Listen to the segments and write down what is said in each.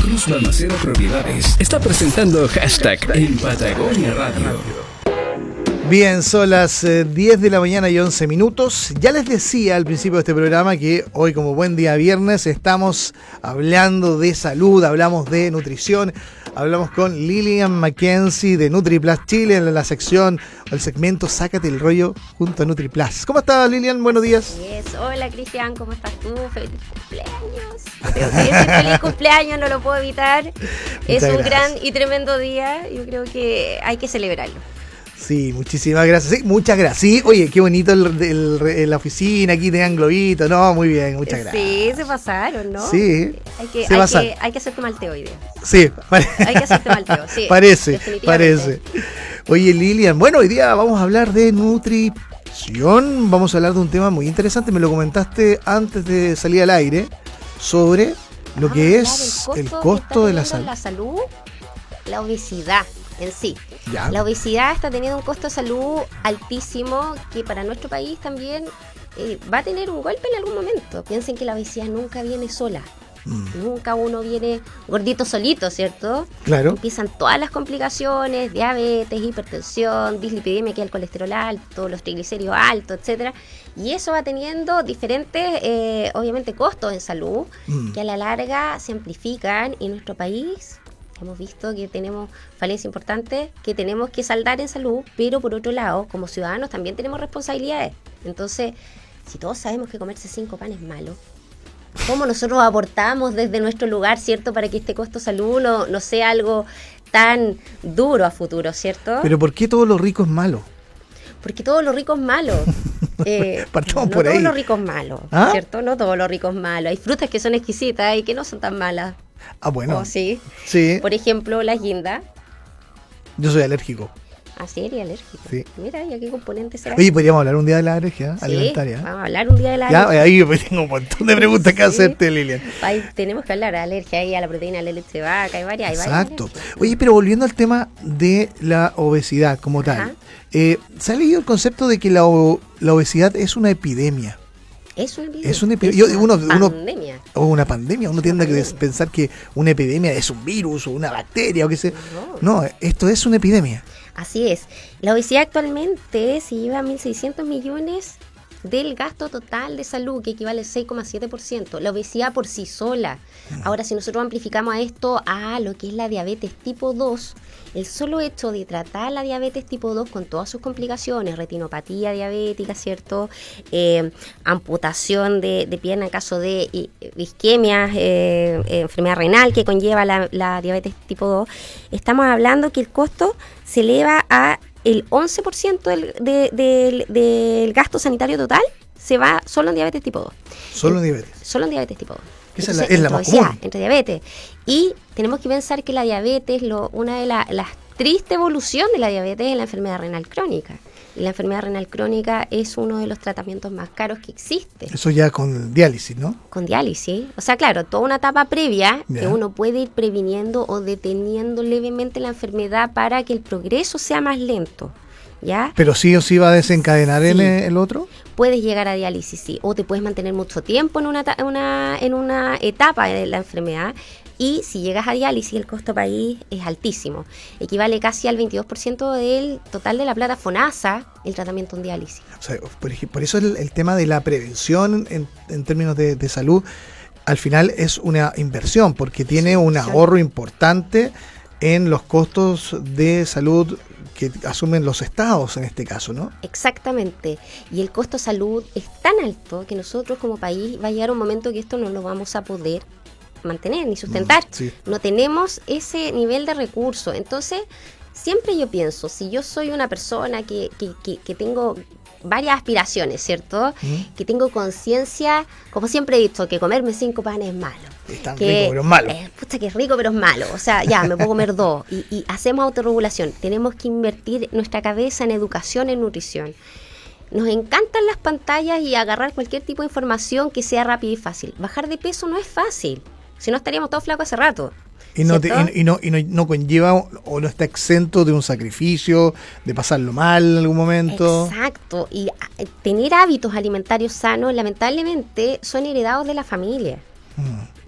Cruz Balmaceda Propiedades está presentando hashtag en Patagonia Radio. Bien, son las 10 eh, de la mañana y 11 minutos. Ya les decía al principio de este programa que hoy como buen día viernes estamos hablando de salud, hablamos de nutrición, hablamos con Lilian Mackenzie de NutriPlus Chile en la sección el segmento Sácate el rollo junto a NutriPlus. ¿Cómo estás Lilian? Buenos días. Hola Cristian, ¿cómo estás tú? Feliz cumpleaños. feliz cumpleaños, no lo puedo evitar. es un gran y tremendo día. Yo creo que hay que celebrarlo. Sí, muchísimas gracias. Sí, muchas gracias. Sí, oye, qué bonito el, la oficina, aquí tengan globito. No, muy bien, muchas gracias. Sí, se pasaron, ¿no? Sí. Hay que, hay que, hay que hacerte malteo hoy día. Sí, hay que hacerte malteo, sí. Parece, parece. Oye, Lilian, bueno, hoy día vamos a hablar de nutrición. Vamos a hablar de un tema muy interesante. Me lo comentaste antes de salir al aire sobre lo que es el costo, de la, la salud, la obesidad en sí. La obesidad está teniendo un costo de salud altísimo que para nuestro país también eh, va a tener un golpe en algún momento. Piensen que la obesidad nunca viene sola. Mm. Nunca uno viene gordito solito, ¿cierto? Claro. Empiezan todas las complicaciones, diabetes, hipertensión, dislipidemia, que es el colesterol alto, los triglicéridos altos, etcétera. Y eso va teniendo diferentes, eh, obviamente, costos en salud mm. que a la larga se amplifican y nuestro país hemos visto que tenemos falencias importantes que tenemos que saldar en salud, pero por otro lado, como ciudadanos también tenemos responsabilidades. Entonces, si todos sabemos que comerse cinco panes es malo, ¿cómo nosotros aportamos desde nuestro lugar, cierto, para que este costo salud no, no sea algo tan duro a futuro, ¿cierto? Pero ¿por qué todo lo rico es malo? Porque todo lo rico es malo. Eh, Partamos no por ahí. todo lo rico es malo, ¿Ah? ¿cierto? No todo lo rico es malo. Hay frutas que son exquisitas y que no son tan malas. Ah, bueno. Oh, sí. Sí. Por ejemplo, la guinda. Yo soy alérgico. Ah, sí, eres alérgico. Sí. Mira, ¿y a qué componentes será? Oye, podríamos hablar un día de la alergia sí, alimentaria. Vamos a hablar un día de la alergia. Ya, ahí tengo un montón de preguntas que hacerte, Lilian. Ahí tenemos que hablar de alergia ahí a la proteína de la leche de vaca, hay varias. Exacto. Oye, pero volviendo al tema de la obesidad como tal. Eh, ¿Se ha leído el concepto de que la, la obesidad es una epidemia? Es una epidemia. Es una, uno, pandemia. o una pandemia. Uno tiende a pensar que una epidemia es un virus o una bacteria o qué sé. No. esto es una epidemia. Así es. La obesidad actualmente se lleva a 1.600 millones del gasto total de salud, que equivale al 6,7%. La obesidad por sí sola. Mm. Ahora, si nosotros amplificamos a esto a lo que es la diabetes tipo 2, el solo hecho de tratar la diabetes tipo 2 con todas sus complicaciones, retinopatía diabética, ¿cierto? Eh, amputación de, pierna en caso de isquemia, eh, enfermedad renal que conlleva la, la diabetes tipo 2, estamos hablando que el costo se eleva a el 11% del, del, gasto sanitario total se va solo en diabetes tipo 2. Solo en diabetes. Solo en diabetes tipo 2. Esa es la, más común. Entre diabetes. Y tenemos que pensar que la diabetes, lo, una de las tristes evolución de la diabetes es la enfermedad renal crónica. La enfermedad renal crónica es uno de los tratamientos más caros que existe. Eso ya con diálisis, ¿no? Con diálisis. O sea, claro, toda una etapa previa que uno puede ir previniendo o deteniendo levemente la enfermedad para que el progreso sea más lento. ¿Ya? Pero sí o sí va a desencadenar el, el, otro. Puedes llegar a diálisis, sí, o te puedes mantener mucho tiempo en una, una, en una etapa de la enfermedad y si llegas a diálisis el costo país es altísimo. Equivale casi al 22% del total de la plata FONASA el tratamiento en diálisis. por, eso el, tema de la prevención en, términos de, salud al final es una inversión porque tiene un ahorro importante en los costos de salud que asumen los estados en este caso, ¿no? Exactamente. Y el costo salud es tan alto que nosotros como país va a llegar un momento que esto no lo vamos a poder mantener ni sustentar. Mm, no tenemos ese nivel de recursos. Entonces, siempre yo pienso, si yo soy una persona que, que, que, tengo varias aspiraciones, ¿cierto? Mm. Que tengo conciencia, como siempre he dicho, que comerme cinco panes es malo. Es tan rico, pero es malo. Eh, pucha, que es rico, pero es malo. O sea, ya, me puedo comer dos. Y, y hacemos autorregulación. Tenemos que invertir nuestra cabeza en educación, en nutrición. Nos encantan las pantallas y agarrar cualquier tipo de información que sea rápida y fácil. Bajar de peso no es fácil. Si no, estaríamos todos flacos hace rato. Y no, y, no, y no, conlleva o no está exento de un sacrificio, de pasarlo mal en algún momento. Exacto. Y ah, tener hábitos alimentarios sanos, lamentablemente, son heredados de la familia.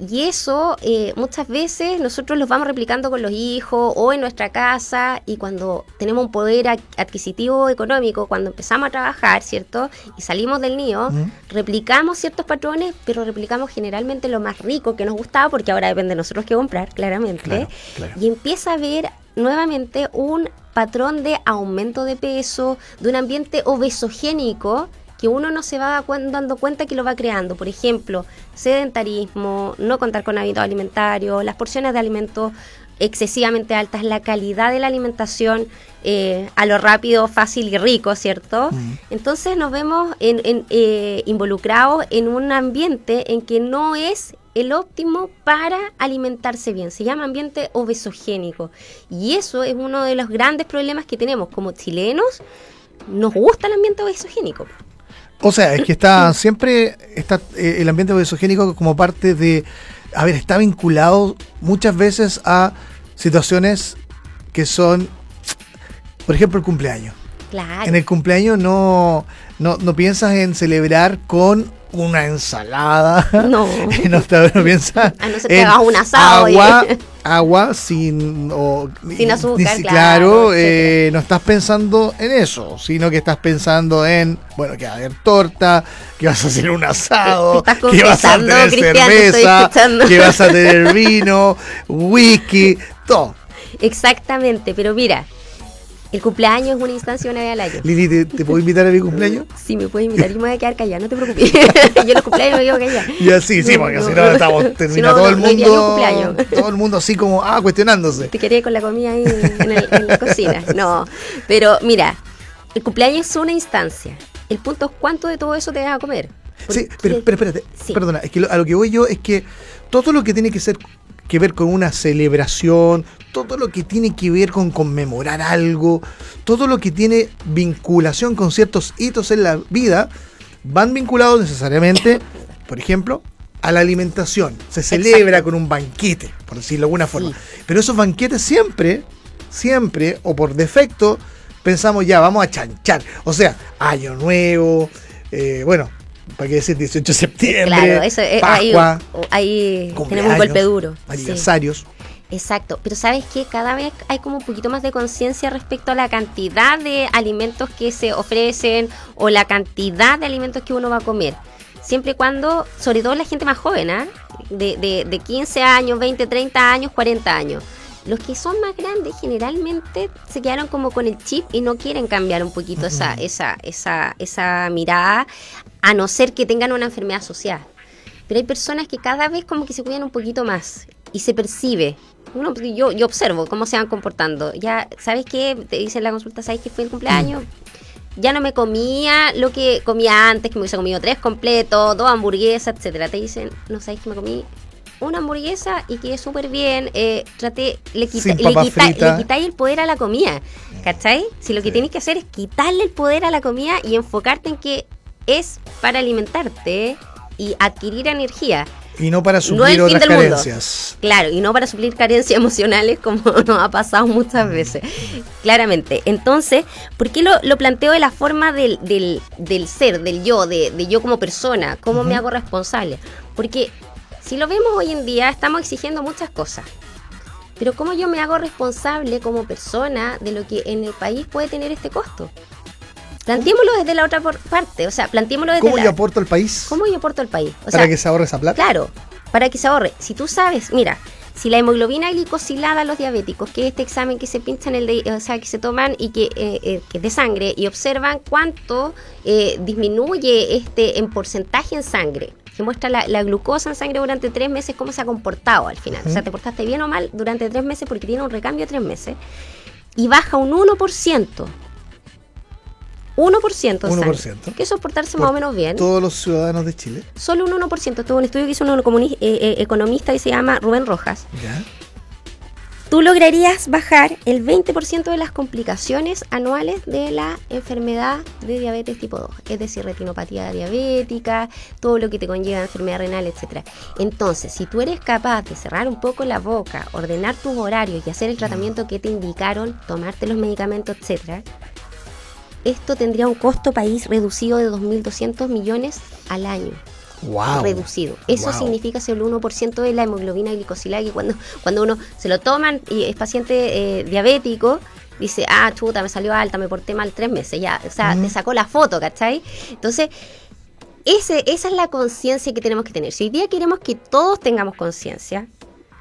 Y eso eh, muchas veces nosotros los vamos replicando con los hijos o en nuestra casa y cuando tenemos un poder adquisitivo económico, cuando empezamos a trabajar, ¿cierto? Y salimos del nido, replicamos ciertos patrones, pero replicamos generalmente lo más rico que nos gustaba porque ahora depende de nosotros qué comprar, claramente. Y empieza a haber nuevamente un patrón de aumento de peso, de un ambiente obesogénico que uno no se va dando cuenta que lo va creando. Por ejemplo, sedentarismo, no contar con hábitos alimentarios, las porciones de alimentos excesivamente altas, la calidad de la alimentación eh, a lo rápido, fácil y rico, ¿cierto? Mm. Entonces nos vemos eh, involucrados en un ambiente en que no es el óptimo para alimentarse bien. Se llama ambiente obesogénico. Y eso es uno de los grandes problemas que tenemos como chilenos. Nos gusta el ambiente obesogénico. O sea, es que está siempre está eh, el ambiente obesogénico como parte de, a ver, está vinculado muchas veces a situaciones que son, por ejemplo, el cumpleaños. Claro. En el cumpleaños no, no, no piensas en celebrar con una ensalada. No. no, no piensas. A no ser que hagas un asado. Agua, agua sin, sin azúcar, claro, eh, no estás pensando en eso, sino que estás pensando en, bueno, que va a haber torta, que vas a hacer un asado, que vas a tener cerveza, que vas a tener vino, whisky, todo. Exactamente, pero mira, el cumpleaños es una instancia una vez al año. Lili, ¿te, puedo invitar a mi cumpleaños? Sí, me puedes invitar. Yo me voy a quedar callada, no te preocupes. yo los cumpleaños me quedo callada. Ya sí, sí, porque si no estamos, termina todo el mundo. todo el mundo así como, ah, cuestionándose. Te quería con la comida ahí en, la cocina. No, pero mira, el cumpleaños es una instancia. El punto es cuánto de todo eso te vas a comer. sí, pero, pero espérate, perdona, es que a lo que voy yo es que todo lo que tiene que ser que ver con una celebración, todo lo que tiene que ver con conmemorar algo, todo lo que tiene vinculación con ciertos hitos en la vida, van vinculados necesariamente, por ejemplo, a la alimentación. Se celebra con un banquete, por decirlo de alguna forma. Pero esos banquetes siempre, siempre, o por defecto, pensamos ya, vamos a chanchar. O sea, año nuevo, eh, bueno, ¿para qué decir 18 de septiembre? Claro, eso, eh, Pascua, ahí, tenemos un golpe duro. Aniversarios. Exacto, pero sabes que cada vez hay como un poquito más de conciencia respecto a la cantidad de alimentos que se ofrecen o la cantidad de alimentos que uno va a comer. Siempre y cuando, sobre todo la gente más joven, ¿ah? de, de, de 15 años, 20, 30 años, 40 años. Los que son más grandes generalmente se quedaron como con el chip y no quieren cambiar un poquito esa, esa, esa, esa mirada, a no ser que tengan una enfermedad social. Pero hay personas que cada vez como que se cuidan un poquito más y se percibe uno, yo, yo observo cómo se van comportando. Ya, ¿sabes qué? Te dicen la consulta, ¿sabes qué fue el cumpleaños? Ya no me comía lo que comía antes, que me hubiese comido tres completos, dos hamburguesas, etcétera. Te dicen, no sabes que me comí una hamburguesa y quedé súper bien. Eh, traté, le, quita, le, quita, quitáis el poder a la comida. ¿Cachai? Si lo que tienes que hacer es quitarle el poder a la comida y enfocarte en que es para alimentarte y adquirir energía. Y no para suplir otras carencias. Claro, y no para suplir carencias emocionales como nos ha pasado muchas veces. Claramente. Entonces, ¿por qué lo, planteo de la forma del, del, ser, del yo, de, yo como persona? ¿Cómo me hago responsable? Porque si lo vemos hoy en día, estamos exigiendo muchas cosas. Pero ¿cómo yo me hago responsable como persona de lo que en el país puede tener este costo? Planteémoslo desde la otra parte, o sea, planteémoslo desde ¿Cómo yo aporto al país? ¿Cómo yo aporto al país? para que se ahorre esa plata. Claro, para que se ahorre. Si tú sabes, mira, si la hemoglobina glicosilada a los diabéticos, que es este examen que se pinchan el de, o sea, que se toman y que, eh, eh, es de sangre y observan cuánto eh, disminuye este en porcentaje en sangre, que muestra la, glucosa en sangre durante tres meses, cómo se ha comportado al final. O sea, te portaste bien o mal durante tres meses porque tiene un recambio de tres meses. Y baja un 1%. 1%, 1%. que soportarse más o menos bien. ¿Todos los ciudadanos de Chile? Solo un 1%. Tuvo un estudio que hizo un eh, eh, economista y se llama Rubén Rojas. ¿Ya? Tú lograrías bajar el 20% de las complicaciones anuales de la enfermedad de diabetes tipo 2, es decir, retinopatía diabética, todo lo que te conlleva enfermedad renal, etc. Entonces, si tú eres capaz de cerrar un poco la boca, ordenar tus horarios y hacer el tratamiento que te indicaron, tomarte los medicamentos, etc., esto tendría un costo país reducido de 2.200 millones al año. Wow. reducido. Eso Wow. significa el 1% de la hemoglobina glicosilada que cuando, cuando uno se lo toman y es paciente eh, diabético, dice, ah, chuta, me salió alta, me porté mal tres meses, ya, o sea, Mm. te sacó la foto, ¿cachai? Entonces, ese, esa es la conciencia que tenemos que tener. Si hoy día queremos que todos tengamos conciencia,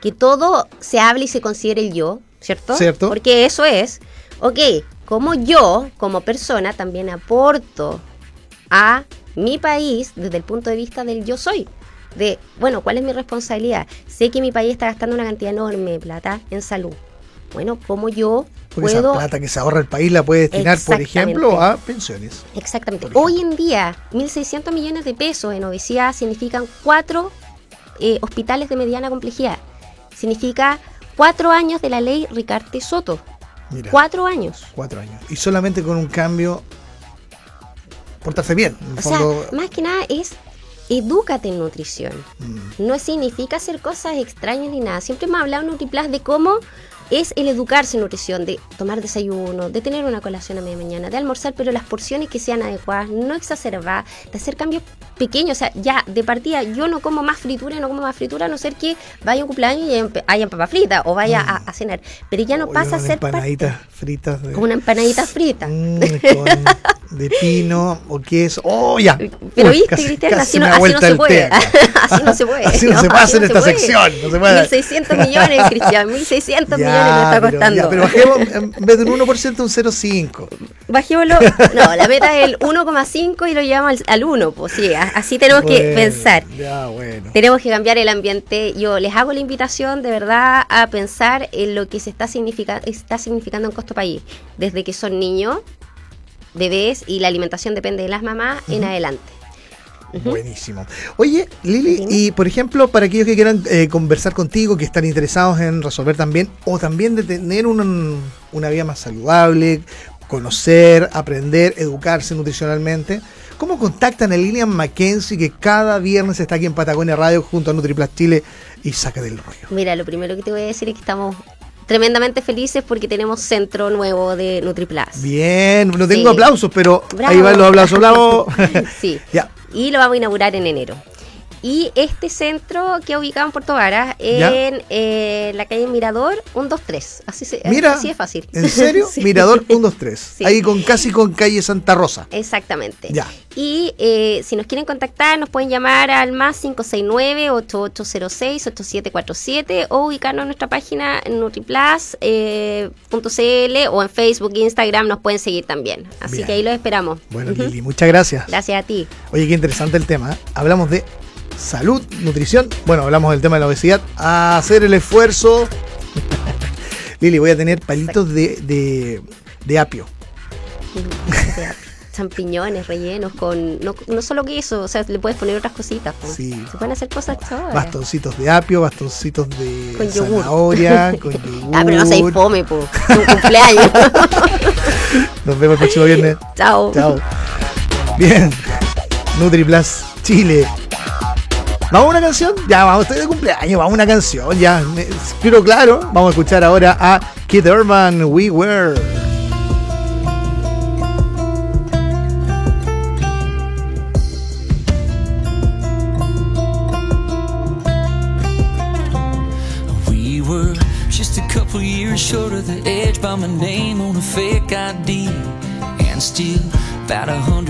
que todo se hable y se considere el yo, ¿cierto? Cierto. Porque eso es, ok, como yo, como persona, también aporto a mi país desde el punto de vista del yo soy. De, bueno, ¿cuál es mi responsabilidad? Sé que mi país está gastando una cantidad enorme de plata en salud. Bueno, ¿cómo yo Porque esa puedo plata que se ahorra el país la puede destinar, por ejemplo, a pensiones. Exactamente. Hoy en día, 1.600 millones de pesos en obesidad significan cuatro eh, hospitales de mediana complejidad. Significa cuatro años de la ley Ricarte Soto. Mira, Cuatro años. cuatro años. Y solamente con un cambio, portarse bien. En O sea, más que nada es edúcate en nutrición. mm, No significa hacer cosas extrañas ni nada. Siempre hemos hablado en Nutriplas de cómo es el educarse en nutrición, de tomar desayuno, de tener una colación a media mañana, de almorzar, pero las porciones que sean adecuadas, no exacerbar, de hacer cambios pequeños. O sea, ya de partida yo no como más fritura, no como más fritura, a no ser que vaya a un cumpleaños y hayan papas fritas o vaya a, a cenar. Pero ya no Oye, pasa a ser parte, empanaditas fritas de, como una empanadita frita. Mm, con- de pino o queso. ¡Oh, ya! Pero Uy, viste, Cristian, así no, así no se puede. así no se puede. Así no se hacer no esta puede. sección, no se puede. 1600 millones, Cristian. 1600 Ya, millones nos está pero, costando. ya, pero bajemos en vez de un 1% un 0,5. Bajémoslo. No, la meta es el 1,5 y lo llevamos al, al 1. Pues sí, así tenemos que pensar. Ya, bueno. Tenemos que cambiar el ambiente. Yo les hago la invitación de verdad a pensar en lo que se está, significa, está significando en costo país. Desde que son niños, bebés y la alimentación depende de las mamás en adelante. Buenísimo. Oye, Lili, y por ejemplo, para aquellos que quieran eh, conversar contigo, que están interesados en resolver también, o también de tener un- una vida más saludable, conocer, aprender, educarse nutricionalmente, ¿cómo contactan a Lilian Mackenzie, que cada viernes está aquí en Patagonia Radio junto a NutriPlus Chile y saca del rollo? Mira, lo primero que te voy a decir es que estamos tremendamente felices porque tenemos centro nuevo de NutriPlus. Bien, no tengo Sí. aplausos, pero Bravo. ahí van los aplausos, bravo. sí. ya, Y lo vamos a inaugurar en enero. Y este centro que ubicado en Puerto Varas, en eh, la calle Mirador 123. Así, se, mira, así es fácil. ¿en serio? Sí. Mirador 123, Sí. ahí con casi con calle Santa Rosa. Exactamente. Ya. Y eh, si nos quieren contactar, nos pueden llamar al más 569-8806-8747 o ubicarnos en nuestra página en nutriplus.cl o en Facebook e Instagram nos pueden seguir también. Así Bien. que ahí los esperamos. Bueno. Lili, muchas gracias. Gracias a ti. Oye, qué interesante el tema. ¿eh? Hablamos de salud, nutrición. Bueno, hablamos del tema de la obesidad. A hacer el esfuerzo. Lili, voy a tener palitos de, de, de apio. champiñones rellenos con no, no solo queso, o sea, le puedes poner otras cositas. po. Sí. Se pueden hacer cosas chéveres. Bastoncitos de apio, bastoncitos de Con yogur. zanahoria, con yogur. Ah, pero no seas fome, po. Un cumpleaños. Nos vemos el próximo viernes. Chao. Chao. Bien. NutriPlus Chile. ¿Vamos a una canción? Ya, vamos, estoy de cumpleaños, vamos a una canción, ya. Pero claro, vamos a escuchar ahora a Kid Urban, We Were. We were just a couple years short of the edge by my name on a fake ID, and still about a hundred